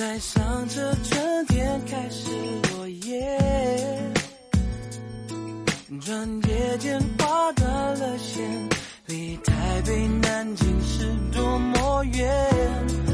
带上这春天开始落叶，转眼间划断了线。离台北、南京是多么远。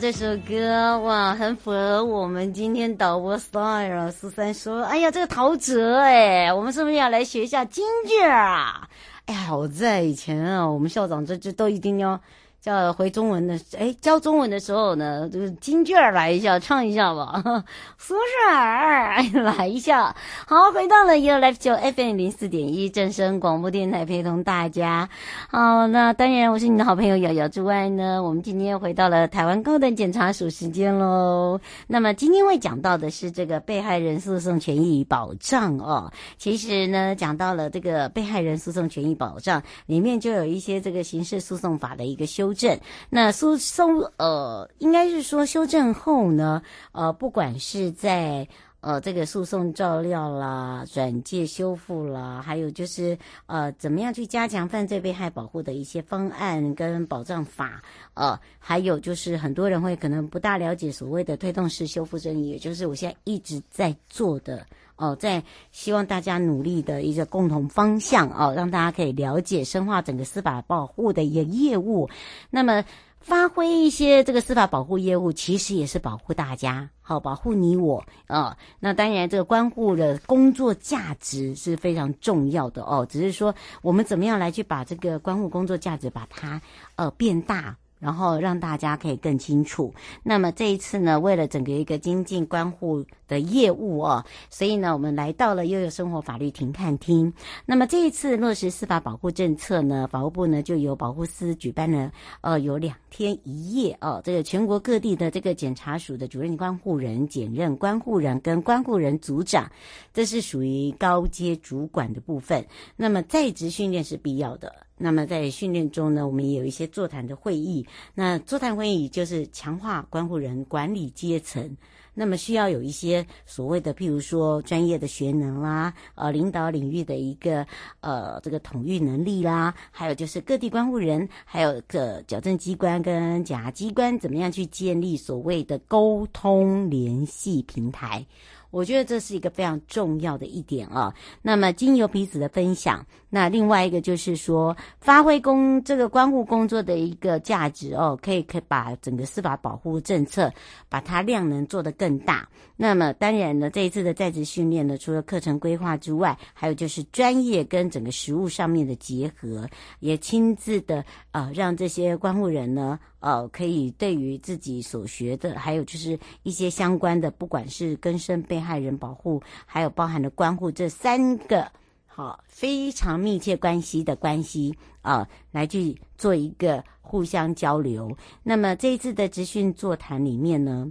这首歌哇，很符合我们今天导播 style。十三说：“哎呀，这个陶喆哎，我们是不是要来学一下京剧啊？哎呀，好在以前啊，我们校长这这都一定要。”叫回中文的，哎，教中文的时候呢，就是京剧儿来一下，唱一下吧，苏轼儿来一下。好，回到了 You Life 九 FM 零四点一正声广播电台，陪同大家。好，那当然我是你的好朋友瑶瑶之外呢，我们今天又回到了台湾高等检察署时间喽。那么今天会讲到的是这个被害人诉讼权益保障哦。其实呢，讲到了这个被害人诉讼权益保障里面就有一些这个刑事诉讼法的一个修。修正，那诉讼呃，应该是说修正后呢，呃，不管是在呃这个诉讼照料啦、转介修复啦，还有就是呃怎么样去加强犯罪被害保护的一些方案跟保障法，呃，还有就是很多人会可能不大了解所谓的推动式修复正义，也就是我现在一直在做的。哦，在希望大家努力的一个共同方向哦，让大家可以了解深化整个司法保护的一个业务。那么发挥一些这个司法保护业务，其实也是保护大家，好保护你我啊、哦。那当然，这个关护的工作价值是非常重要的哦。只是说，我们怎么样来去把这个关护工作价值把它呃变大。然后让大家可以更清楚。那么这一次呢，为了整个一个精进关护的业务哦，所以呢，我们来到了悠悠生活法律庭看厅。那么这一次落实司法保护政策呢，法务部呢就由保护司举办了呃有两天一夜哦，这个全国各地的这个检察署的主任关护人、检任关护人跟关护人组长，这是属于高阶主管的部分。那么在职训练是必要的。那么在训练中呢，我们也有一些座谈的会议。那座谈会议就是强化关护人管理阶层，那么需要有一些所谓的，譬如说专业的学能啦，呃，领导领域的一个呃这个统御能力啦，还有就是各地关护人，还有个矫正机关跟检察机关怎么样去建立所谓的沟通联系平台。我觉得这是一个非常重要的一点啊。那么，经由彼此的分享，那另外一个就是说，发挥工这个关护工作的一个价值哦，可以可以把整个司法保护政策把它量能做得更大。那么，当然呢，这一次的在职训练呢，除了课程规划之外，还有就是专业跟整个实务上面的结合，也亲自的呃，让这些关护人呢。呃，可以对于自己所学的，还有就是一些相关的，不管是跟身被害人保护，还有包含的关护这三个好非常密切关系的关系啊、呃，来去做一个互相交流。那么这一次的集训座谈里面呢，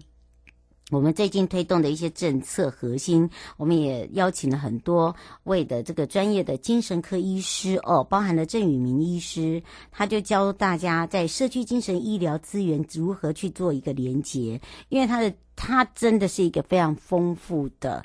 我们最近推动的一些政策核心，我们也邀请了很多位的这个专业的精神科医师哦，包含了郑宇明医师，他就教大家在社区精神医疗资源如何去做一个连接，因为他的他真的是一个非常丰富的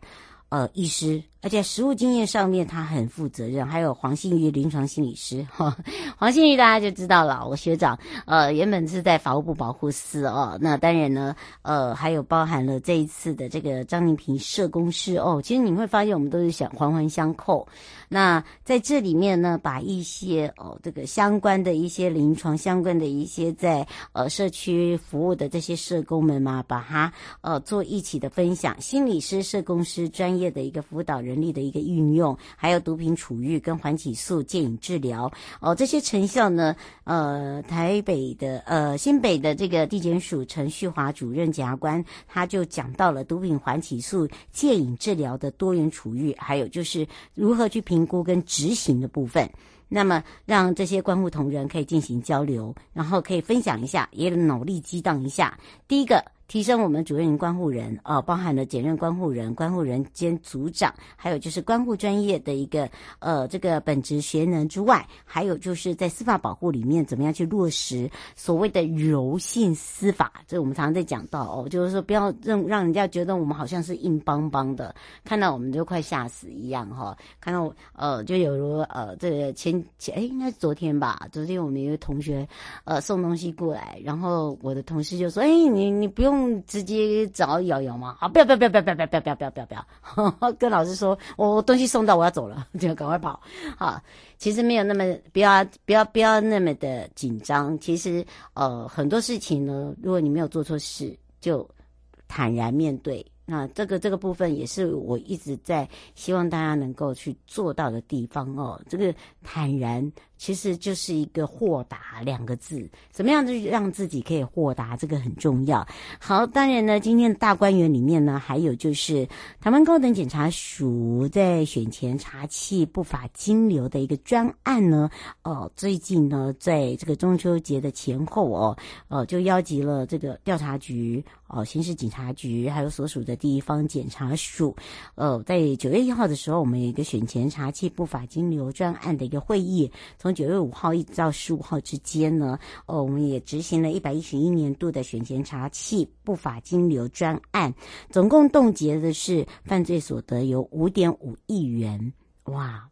呃医师。而且实务经验上面他很负责任，还有黄信玉临床心理师哈，黄信玉大家就知道了，我学长呃原本是在法务部保护司哦，那当然呢呃还有包含了这一次的这个张宁平社工师哦，其实你会发现我们都是想环环相扣，那在这里面呢把一些哦这个相关的一些临床相关的一些在呃社区服务的这些社工们嘛，把它呃做一起的分享，心理师、社工师专业的一个辅导人。人力的一个运用，还有毒品处遇跟缓起诉、戒瘾治疗哦，这些成效呢，呃，台北的呃新北的这个地检署陈旭华主任检察官，他就讲到了毒品缓起诉、戒瘾治疗的多元处遇，还有就是如何去评估跟执行的部分。那么让这些关护同仁可以进行交流，然后可以分享一下，也脑力激荡一下。第一个。提升我们主任关护人哦，包含了检任关护人、关护人兼组长，还有就是关护专业的一个呃这个本职学能之外，还有就是在司法保护里面怎么样去落实所谓的柔性司法，这我们常常在讲到哦，就是说不要让让人家觉得我们好像是硬邦邦的，看到我们就快吓死一样哈、看到呃就有如呃这个前前哎应该是昨天吧，昨天我们一个同学呃送东西过来，然后我的同事就说哎你你不用。直接找瑶瑶吗？啊，不要不要不要不要不要不要不要不要不要不要！跟老师说，我我东西送到，我要走了，就赶快跑。好，其实没有那么不要不要不要那么的紧张。其实呃很多事情呢，如果你没有做错事，就坦然面对。那这个这个部分也是我一直在希望大家能够去做到的地方哦。这个坦然。其实就是一个豁达两个字，怎么样就让自己可以豁达，这个很重要。好，当然呢，今天的大观园里面呢，还有就是台湾高等检察署在选前查缉不法金流的一个专案呢。哦，最近呢，在这个中秋节的前后哦，呃，就邀集了这个调查局、哦，刑事警察局，还有所属的地方检察署。呃，在九月一号的时候，我们有一个选前查缉不法金流专案的一个会议，从九月五号一直到十五号之间呢，哦，我们也执行了一百一十一年度的选前查缉不法金流专案，总共冻结的是犯罪所得有五点五亿元，哇！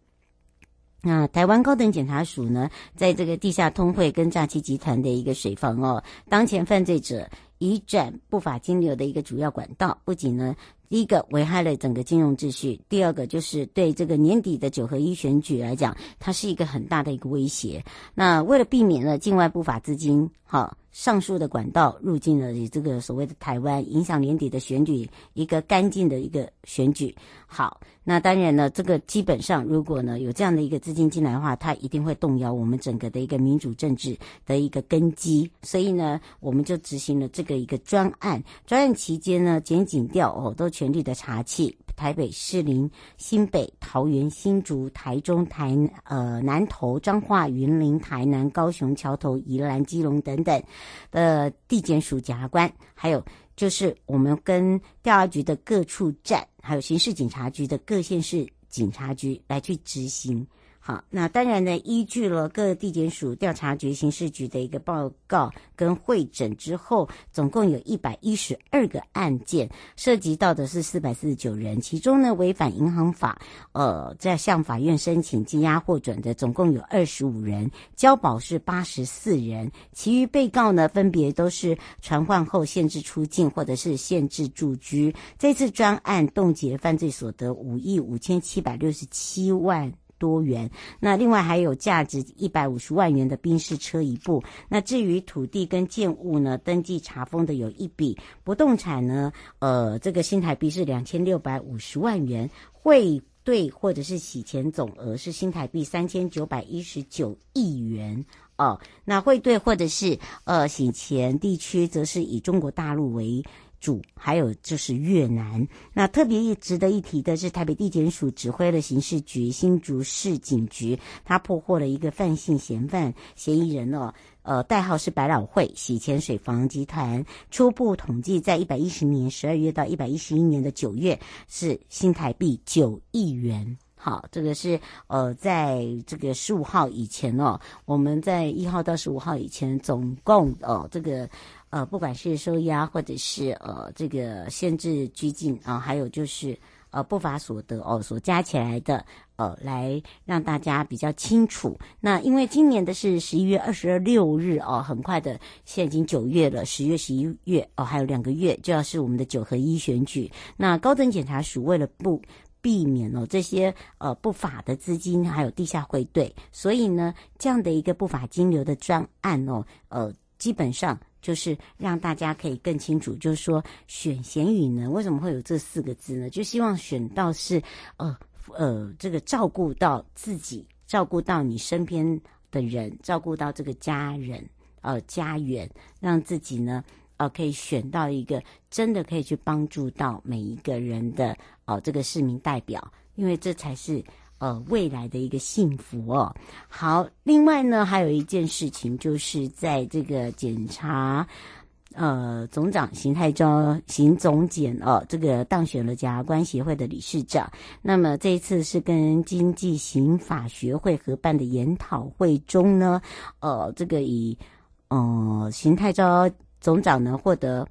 那台湾高等检察署呢，在这个地下通汇跟诈欺集团的一个水房哦，当前犯罪者移转不法金流的一个主要管道，不仅呢。第一个危害了整个金融秩序，第二个就是对这个年底的九合一选举来讲，它是一个很大的一个威胁。那为了避免了境外不法资金哈上述的管道入境了你这个所谓的台湾，影响年底的选举一个干净的一个选举。好，那当然呢，这个基本上如果呢有这样的一个资金进来的话，它一定会动摇我们整个的一个民主政治的一个根基。所以呢，我们就执行了这个一个专案。专案期间呢，检警调哦都全力的查缉。台北、士林、新北、桃园、新竹、台中、台呃南投、彰化、云林、台南、高雄、桥头、宜兰、基隆等等呃地检署检察官，还有就是我们跟调查局的各处站，还有刑事警察局的各县市警察局来去执行。好，那当然呢，依据了各地检署、调查局、刑事局的一个报告跟会诊之后，总共有一百一十二个案件，涉及到的是四百四十九人，其中呢，违反银行法，呃，在向法院申请羁押获准的总共有二十五人，交保是八十四人，其余被告呢，分别都是传唤后限制出境或者是限制住居。这次专案冻结犯罪所得五亿五千七百六十七万。多元，那另外还有价值一百五十万元的宾士车一部。那至于土地跟建物呢，登记查封的有一笔不动产呢，呃，这个新台币是两千六百五十万元，汇兑或者是洗钱总额是新台币三千九百一十九亿元哦。那汇兑或者是呃洗钱地区，则是以中国大陆为。主还有就是越南，那特别值得一提的是，台北地检署指挥了刑事局、新竹市警局，他破获了一个犯性嫌犯嫌疑人哦，呃，代号是百老汇洗钱水房集团。初步统计，在一百一十年十二月到一百一十一年的九月，是新台币九亿元。好，这个是呃，在这个十五号以前哦，我们在一号到十五号以前，总共哦，这个。呃，不管是收押或者是呃这个限制拘禁啊，还有就是呃不法所得哦，所加起来的呃，来让大家比较清楚。那因为今年的是十一月二十六日哦，很快的，现在已经九月了，十月、十一月哦，还有两个月就要是我们的九合一选举。那高等检察署为了不避免哦这些呃不法的资金还有地下汇兑，所以呢这样的一个不法金流的专案哦，呃基本上。就是让大家可以更清楚，就是说选贤与能为什么会有这四个字呢？就希望选到是呃呃这个照顾到自己，照顾到你身边的人，照顾到这个家人呃家园，让自己呢呃可以选到一个真的可以去帮助到每一个人的哦、这个市民代表，因为这才是。呃，未来的一个幸福哦。好，另外呢，还有一件事情，就是在这个检察呃总长邢泰钊邢总检哦，这个当选了检察官协会的理事长。那么这一次是跟经济刑法学会合办的研讨会中呢，呃，这个以呃邢泰钊总长呢获得。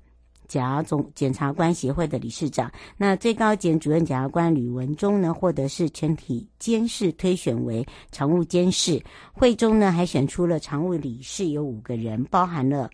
检总检察官协会的理事长，那最高检主任检察官吕文中呢，获得是全体监事推选为常务监事。会中呢，还选出了常务理事有五个人，包含了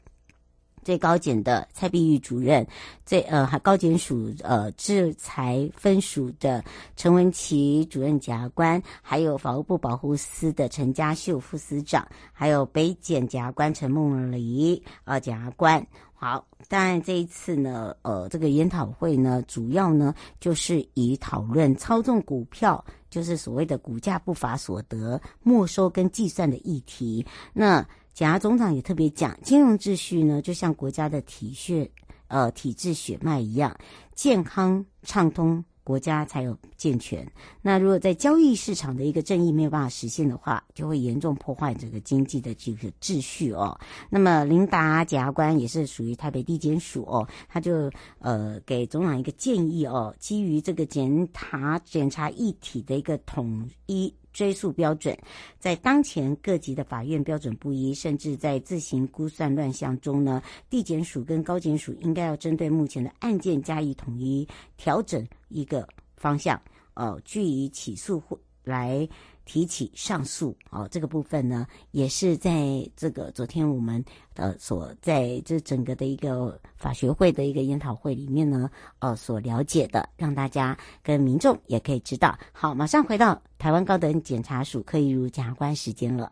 最高检的蔡碧玉主任，最呃还高检署呃制裁分署的陈文琪主任检察官，还有法务部保护司的陈家秀副司长，还有北检检察官陈梦梨呃检察官。好，当然这一次呢，呃，这个研讨会呢，主要呢就是以讨论操纵股票，就是所谓的股价不法所得没收跟计算的议题。那检察总长也特别讲，金融秩序呢，就像国家的体血，呃，体制血脉一样，健康畅通。国家才有健全。那如果在交易市场的一个正义没有办法实现的话，就会严重破坏这个经济的这个秩序哦。那么林达检察官也是属于台北地检署哦，他就呃给总长一个建议哦，基于这个检查检查一体的一个统一。追诉标准，在当前各级的法院标准不一，甚至在自行估算乱象中呢，地检署跟高检署应该要针对目前的案件加以统一调整一个方向，呃，据以起诉或来。提起上诉哦，这个部分呢，也是在这个昨天我们呃所在这整个的一个法学会的一个研讨会里面呢，呃所了解的，让大家跟民众也可以知道。好，马上回到台湾高等检察署柯一如检察官时间了。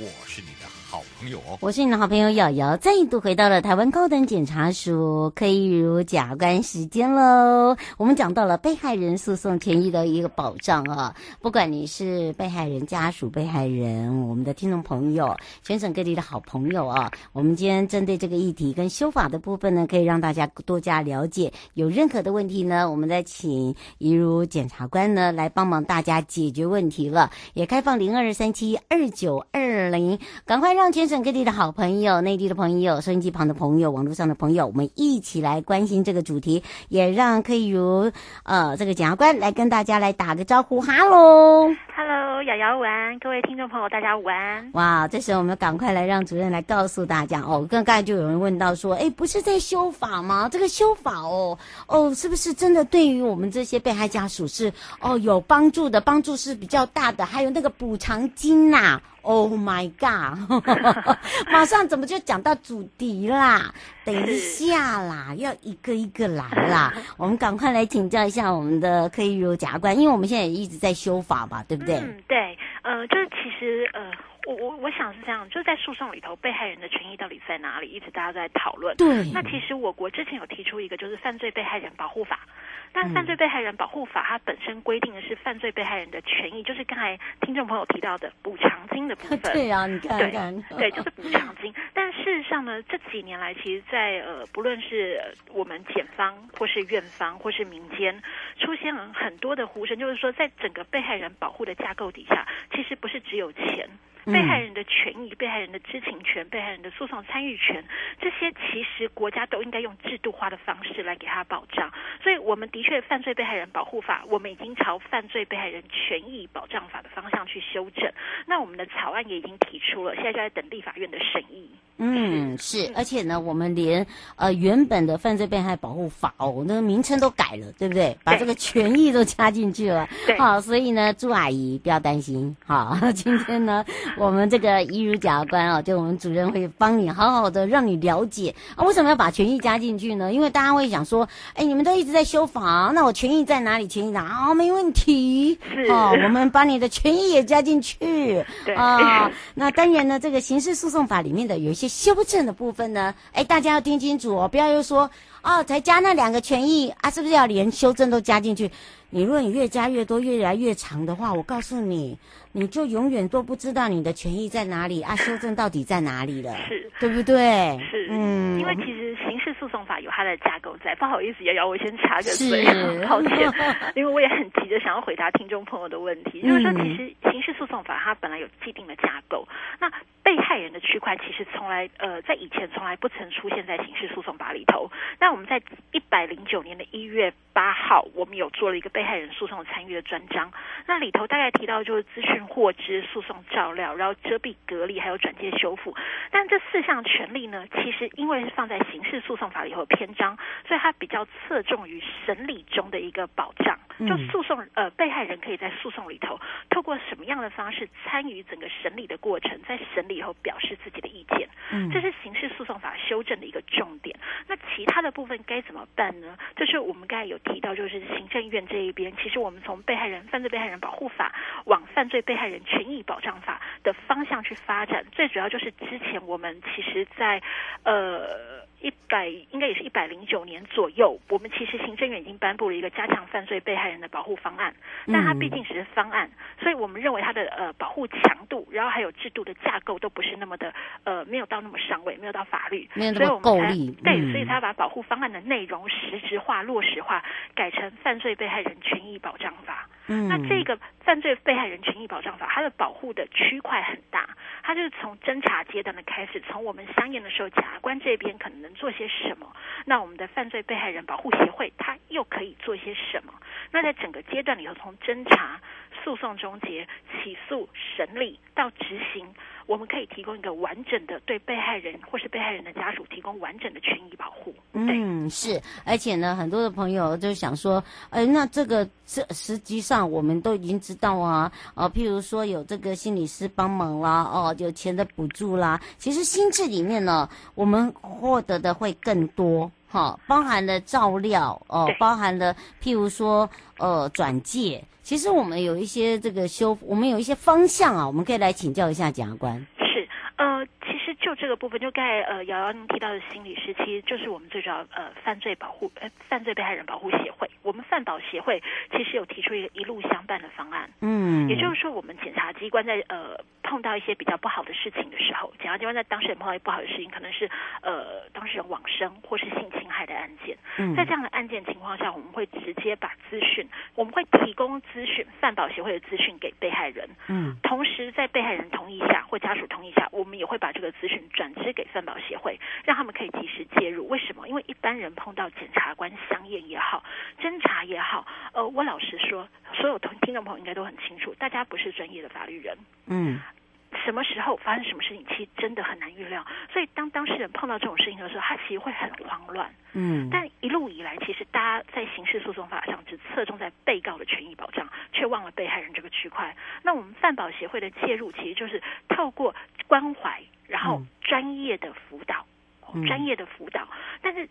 我是你的好朋友哦。我是你的好朋友瑶瑶，再度回到了台湾高等检察署可以如检察官时间喽。我们讲到了被害人诉讼权益的一个保障啊，不管你是被害人家属、被害人，我们的听众朋友，全省各地的好朋友啊，我们今天针对这个议题跟修法的部分呢，可以让大家多加了解。有任何的问题呢，我们再请一如检察官呢来帮忙大家解决问题了。也开放零二三七二九二二零，赶快让全省各地的好朋友、内地的朋友、收音机旁的朋友、网络上的朋友，我们一起来关心这个主题，也让柯以如呃这个检察官来跟大家来打个招呼，哈喽，哈喽，瑶瑶午安，各位听众朋友大家午安。哇，这时候我们赶快来让主任来告诉大家哦，刚刚就有人问到说，哎，不是在修法吗？这个修法哦哦，是不是真的对于我们这些被害家属是哦有帮助的？帮助是比较大的，还有那个补偿金呐、啊。Oh my god！马上怎么就讲到主题啦？等一下啦，要一个一个来啦。我们赶快来请教一下我们的柯一如检察官，因为我们现在也一直在修法嘛，对不对？嗯，对。呃，就是其实呃，我我我想是这样，就是在诉讼里头，被害人的权益到底在哪里？一直大家都在讨论。对。那其实我国之前有提出一个，就是犯罪被害人保护法。但犯罪被害人保护法，它本身规定的是犯罪被害人的权益，就是刚才听众朋友提到的补偿金的部分。对啊，你看对，就是补偿金。但事实上呢，这几年来，其实在呃，不论是我们检方，或是院方，或是民间，出现了很多的呼声，就是说，在整个被害人保护的架构底下，其实不是只有钱。被害人的权益、被害人的知情权、被害人的诉讼参与权，这些其实国家都应该用制度化的方式来给他保障。所以，我们的确《犯罪被害人保护法》，我们已经朝《犯罪被害人权益保障法》的方向去修正。那我们的草案也已经提出了，现在就在等立法院的审议。嗯，是，而且呢，我们连呃原本的《犯罪被害保护法》哦，那个名称都改了，对不对？把这个权益都加进去了。对。好，所以呢，朱阿姨不要担心。好，今天呢。我们这个一如检察官啊，就我们主任会帮你好好的让你了解啊，为什么要把权益加进去呢？因为大家会想说，哎，你们都一直在修法，那我权益在哪里？权益哪？啊，没问题，是哦，我们把你的权益也加进去，对啊。那当然呢，这个刑事诉讼法里面的有一些修正的部分呢，哎，大家要听清楚哦，不要又说哦，才加那两个权益啊，是不是要连修正都加进去？你如果你越加越多，越来越长的话，我告诉你，你就永远都不知道你的权益在哪里啊，修正到底在哪里了，是，对不对？是，嗯，因为其实刑事诉讼法有它的架构在，不好意思，瑶瑶，我先插个嘴，是。抱歉，因为我也很急着想要回答听众朋友的问题，就是说，其实刑事诉讼法它本来有既定的架构，那被害人的区块其实从来呃在以前从来不曾出现在刑事诉讼法里头，那我们在一百零九年的一月八号，我们有做了一个被害人诉讼参与的专章，那里头大概提到就是资讯获知、诉讼照料，然后遮蔽、隔离，还有转介修复。但这四项权利呢，其实因为是放在刑事诉讼法里头的篇章，所以它比较侧重于审理中的一个保障。就诉讼呃，被害人可以在诉讼里头透过什么样的方式参与整个审理的过程，在审理以后表示自己的意见。嗯，这是刑事诉讼法修正的一个重点。那其他的部分该怎么办呢？就是我们刚才有提到，就是行政院这一边，其实我们从被害人犯罪被害人保护法往犯罪被害人权益保障法的方向去发展，最主要就是之前我们其实在呃一百应该也是一百零九年左右，我们其实行政院已经颁布了一个加强犯罪被害人的保护方案，但它毕竟只是方案，所以我们认为它的呃保护强度，然后还有制度的架构都不是那么的呃没有到那么上位，没有到法律，没有那么够力。对，嗯、所以他把保护方案的内容实质化、落实化，改成犯罪被害人权益保障法。嗯，那这个犯罪被害人权益保障法，它的保护的区块很大，它就是从侦查阶段的开始，从我们相应的时候，检察官这边可能能做些什么，那我们的犯罪被害人保护协会，它又可以做些什么？那在整个阶段里头，从侦查、诉讼终结、起诉、审理到执行。我们可以提供一个完整的对被害人或是被害人的家属提供完整的权益保护。嗯，是，而且呢，很多的朋友就想说，呃，那这个这实际上我们都已经知道啊，啊、呃，譬如说有这个心理师帮忙啦，哦，有钱的补助啦，其实心智里面呢，我们获得的会更多，哈、哦，包含了照料哦，包含了譬如说呃转介。其实我们有一些这个修，我们有一些方向啊，我们可以来请教一下检察官。是，呃。就这个部分，就刚才呃瑶瑶您提到的心理师，其实就是我们最主要呃犯罪保护呃犯罪被害人保护协会。我们犯保协会其实有提出一个一路相伴的方案。嗯，也就是说，我们检察机关在呃碰到一些比较不好的事情的时候，检察机关在当事人碰到一些不好的事情，可能是呃当事人往生或是性侵害的案件。嗯，在这样的案件情况下，我们会直接把资讯，我们会提供资讯，犯保协会的资讯给被害人。嗯，同时在被害人同意下或家属同意下，我们也会把这个资讯转支给饭保协会，让他们可以及时介入。为什么？因为一般人碰到检察官相验也好，侦查也好，呃，我老实说，所有听众朋友应该都很清楚，大家不是专业的法律人，嗯，什么时候发生什么事情，其实真的很难预料。所以当当事人碰到这种事情的时候，他其实会很慌乱，嗯。但一路以来，其实大家在刑事诉讼法上只侧重在被告的权益保障，却忘了被害人这个区块。那我们饭保协会的介入，其实就是透过关怀。然后专业的辅导，嗯、专业的辅导，但是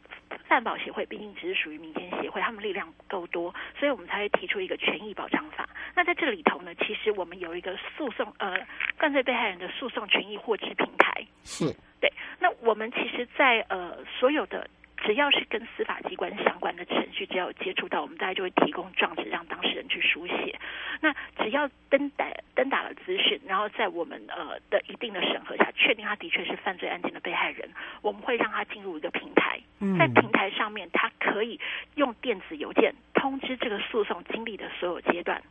饭保协会毕竟只是属于民间协会，他们力量不够多，所以我们才会提出一个权益保障法。那在这里头呢，其实我们有一个诉讼呃犯罪被害人的诉讼权益获知平台，是对。那我们其实在，在呃所有的。只要是跟司法机关相关的程序，只要有接触到，我们大家就会提供状纸让当事人去书写。那只要登打登打了资讯，然后在我们呃的一定的审核下，确定他的确是犯罪案件的被害人，我们会让他进入一个平台，在平台上面，他可以用电子邮件通知这个诉讼经历的所有阶段，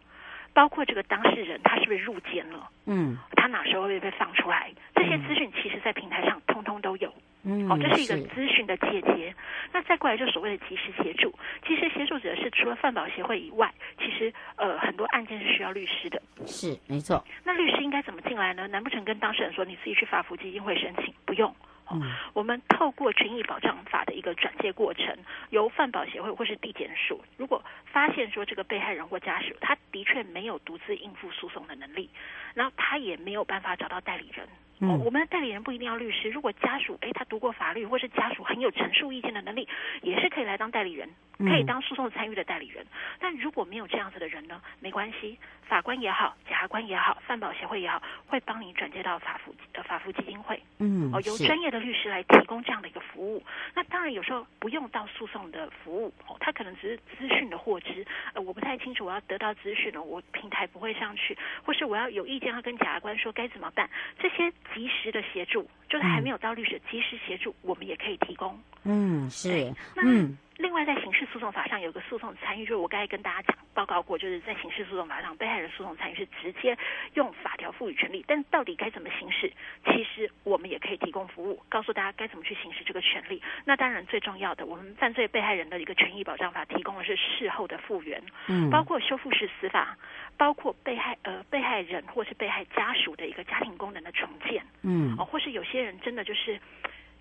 包括这个当事人他是不是入监了，嗯，他哪时候会被放出来，这些资讯其实在平台上通通都有。嗯，好，这是一个资讯的借接。那再过来就所谓的及时协助，其实协助指的是除了饭保协会以外，其实呃很多案件是需要律师的。是，没错。那律师应该怎么进来呢？难不成跟当事人说你自己去法服基金会申请？不用。嗯，我们透过权益保障法的一个转介过程，由犯保协会或是地检署，如果发现说这个被害人或家属他的确没有独自应付诉讼的能力，然后他也没有办法找到代理人。嗯、哦，我们的代理人不一定要律师。如果家属诶他读过法律，或是家属很有陈述意见的能力，也是可以来当代理人，可以当诉讼参与的代理人。嗯、但如果没有这样子的人呢？没关系，法官也好，检察官也好，饭保协会也好，会帮你转接到法服呃法服基金会。嗯，哦，由专业的律师来提供这样的一个服务。那当然有时候不用到诉讼的服务，哦，他可能只是资讯的获知。呃，我不太清楚，我要得到资讯了，我平台不会上去，或是我要有意见要跟检察官说该怎么办，这些。及时的协助，就是还没有到律师及时协助，我们也可以提供。嗯，是。那嗯，另外在刑事诉讼法上有个诉讼参与，就是我刚才跟大家讲报告过，就是在刑事诉讼法上，被害人诉讼参与是直接用法条赋予权利，但到底该怎么行使，其实我们也可以提供服务，告诉大家该怎么去行使这个权利。那当然最重要的，我们犯罪被害人的一个权益保障法提供的是事后的复原，嗯，包括修复式司法。包括被害呃被害人或是被害家属的一个家庭功能的重建，嗯，哦，或是有些人真的就是，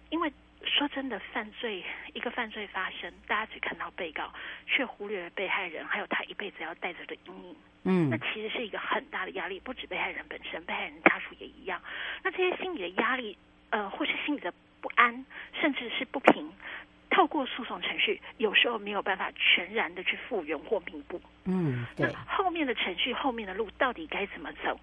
因为说真的，犯罪一个犯罪发生，大家只看到被告，却忽略了被害人，还有他一辈子要带着的阴影，嗯，那其实是一个很大的压力，不止被害人本身，被害人家属也一样。那这些心理的压力，呃，或是心理的不安，甚至是不平。透过诉讼程序，有时候没有办法全然的去复原或弥补。嗯，对。那后面的程序，后面的路到底该怎么走？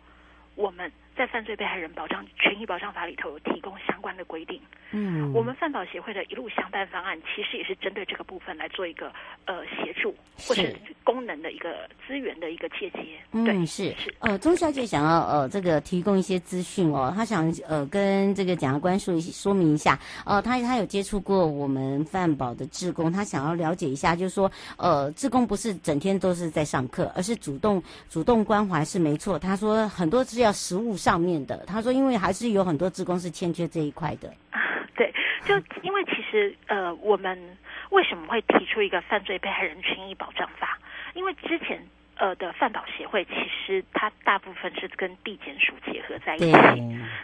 我们在犯罪被害人保障权益保障法里头有提供相关的规定。嗯，我们饭保协会的一路相伴方案，其实也是针对这个部分来做一个呃协助或是功能的一个资源的一个借接。嗯，对是是。呃，钟小姐想要呃这个提供一些资讯哦，她想呃跟这个检察官说一说明一下。呃，她她有接触过我们饭保的志工，她想要了解一下，就是说呃志工不是整天都是在上课，而是主动主动关怀是没错。她说很多是要实务上面的。他说因为还是有很多职工是欠缺这一块的。对，就因为其实呃，我们为什么会提出一个犯罪被害人权益保障法？因为之前呃的饭保协会，其实它大部分是跟地检署结合在一起。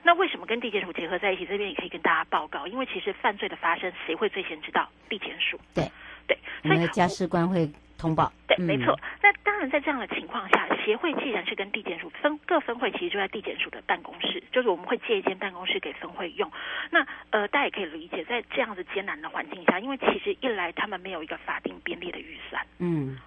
那为什么跟地检署结合在一起？这边也可以跟大家报告，因为其实犯罪的发生，谁会最先知道？地检署。对对，所以家事官会通报。对，没错。那当然，在这样的情况下，协会既然是跟地检署分各分会，其实就在地检署的办公室，就是我们会借一间办公室给分会用。那呃，大家也可以理解，在这样子艰难的环境下，因为其实一来他们没有一个法定编列的预算，嗯，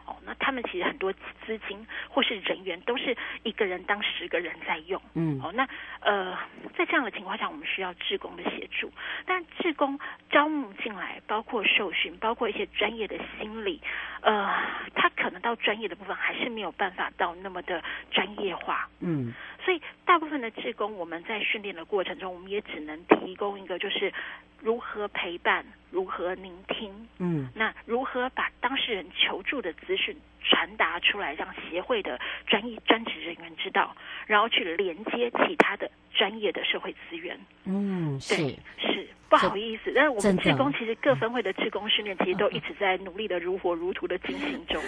他们其实很多资金或是人员都是一个人当十个人在用，嗯，哦，那呃，在这样的情况下，我们需要志工的协助，但志工招募进来，包括受训，包括一些专业的心理，呃，他可能到专业的部分还是没有办法到那么的专业化，嗯，所以大部分的志工我们在训练的过程中，我们也只能提供一个就是如何陪伴，如何聆听，嗯，那如何把当事人求助的资讯传达出来，让协会的专业专职人员知道，然后去连接其他的专业的社会资源，嗯，是。是不好意思，但是我们志工其实各分会的志工训练其实都一直在努力的如火如荼的进行中。